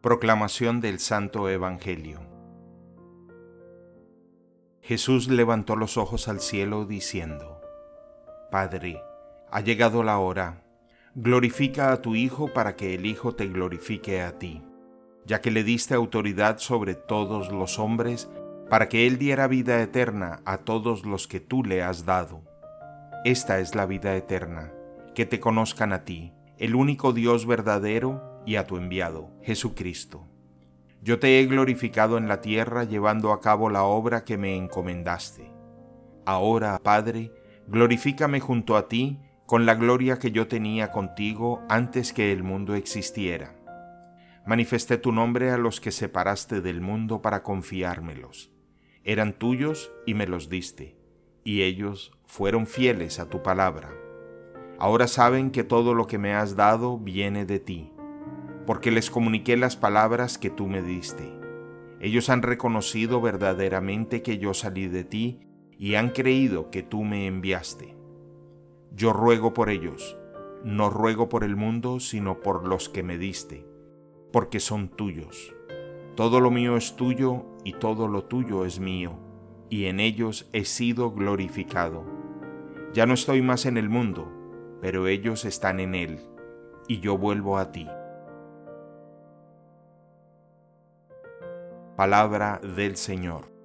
Proclamación del Santo Evangelio Jesús levantó los ojos al cielo diciendo, Padre, ha llegado la hora, glorifica a tu Hijo para que el Hijo te glorifique a ti, ya que le diste autoridad sobre todos los hombres, para que Él diera vida eterna a todos los que tú le has dado. Esta es la vida eterna, que te conozcan a ti, el único Dios verdadero, y a tu enviado, Jesucristo. Yo te he glorificado en la tierra llevando a cabo la obra que me encomendaste. Ahora, Padre, glorifícame junto a ti con la gloria que yo tenía contigo antes que el mundo existiera. Manifesté tu nombre a los que separaste del mundo para confiármelos. Eran tuyos y me los diste, y ellos fueron fieles a tu palabra. Ahora saben que todo lo que me has dado viene de ti porque les comuniqué las palabras que tú me diste. Ellos han reconocido verdaderamente que yo salí de ti y han creído que tú me enviaste. Yo ruego por ellos, no ruego por el mundo, sino por los que me diste, porque son tuyos. Todo lo mío es tuyo y todo lo tuyo es mío, y en ellos he sido glorificado. Ya no estoy más en el mundo, pero ellos están en él, y yo vuelvo a ti. Palabra del Señor.